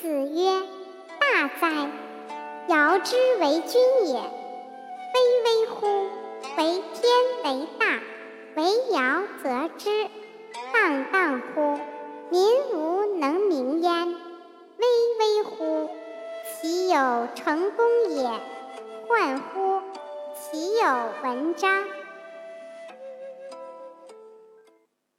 子曰：“大哉！尧之为君也，巍巍乎！为天为大，为尧则之。荡荡乎！民无能名焉。巍巍乎！其有成功也！焕乎！其有文章。”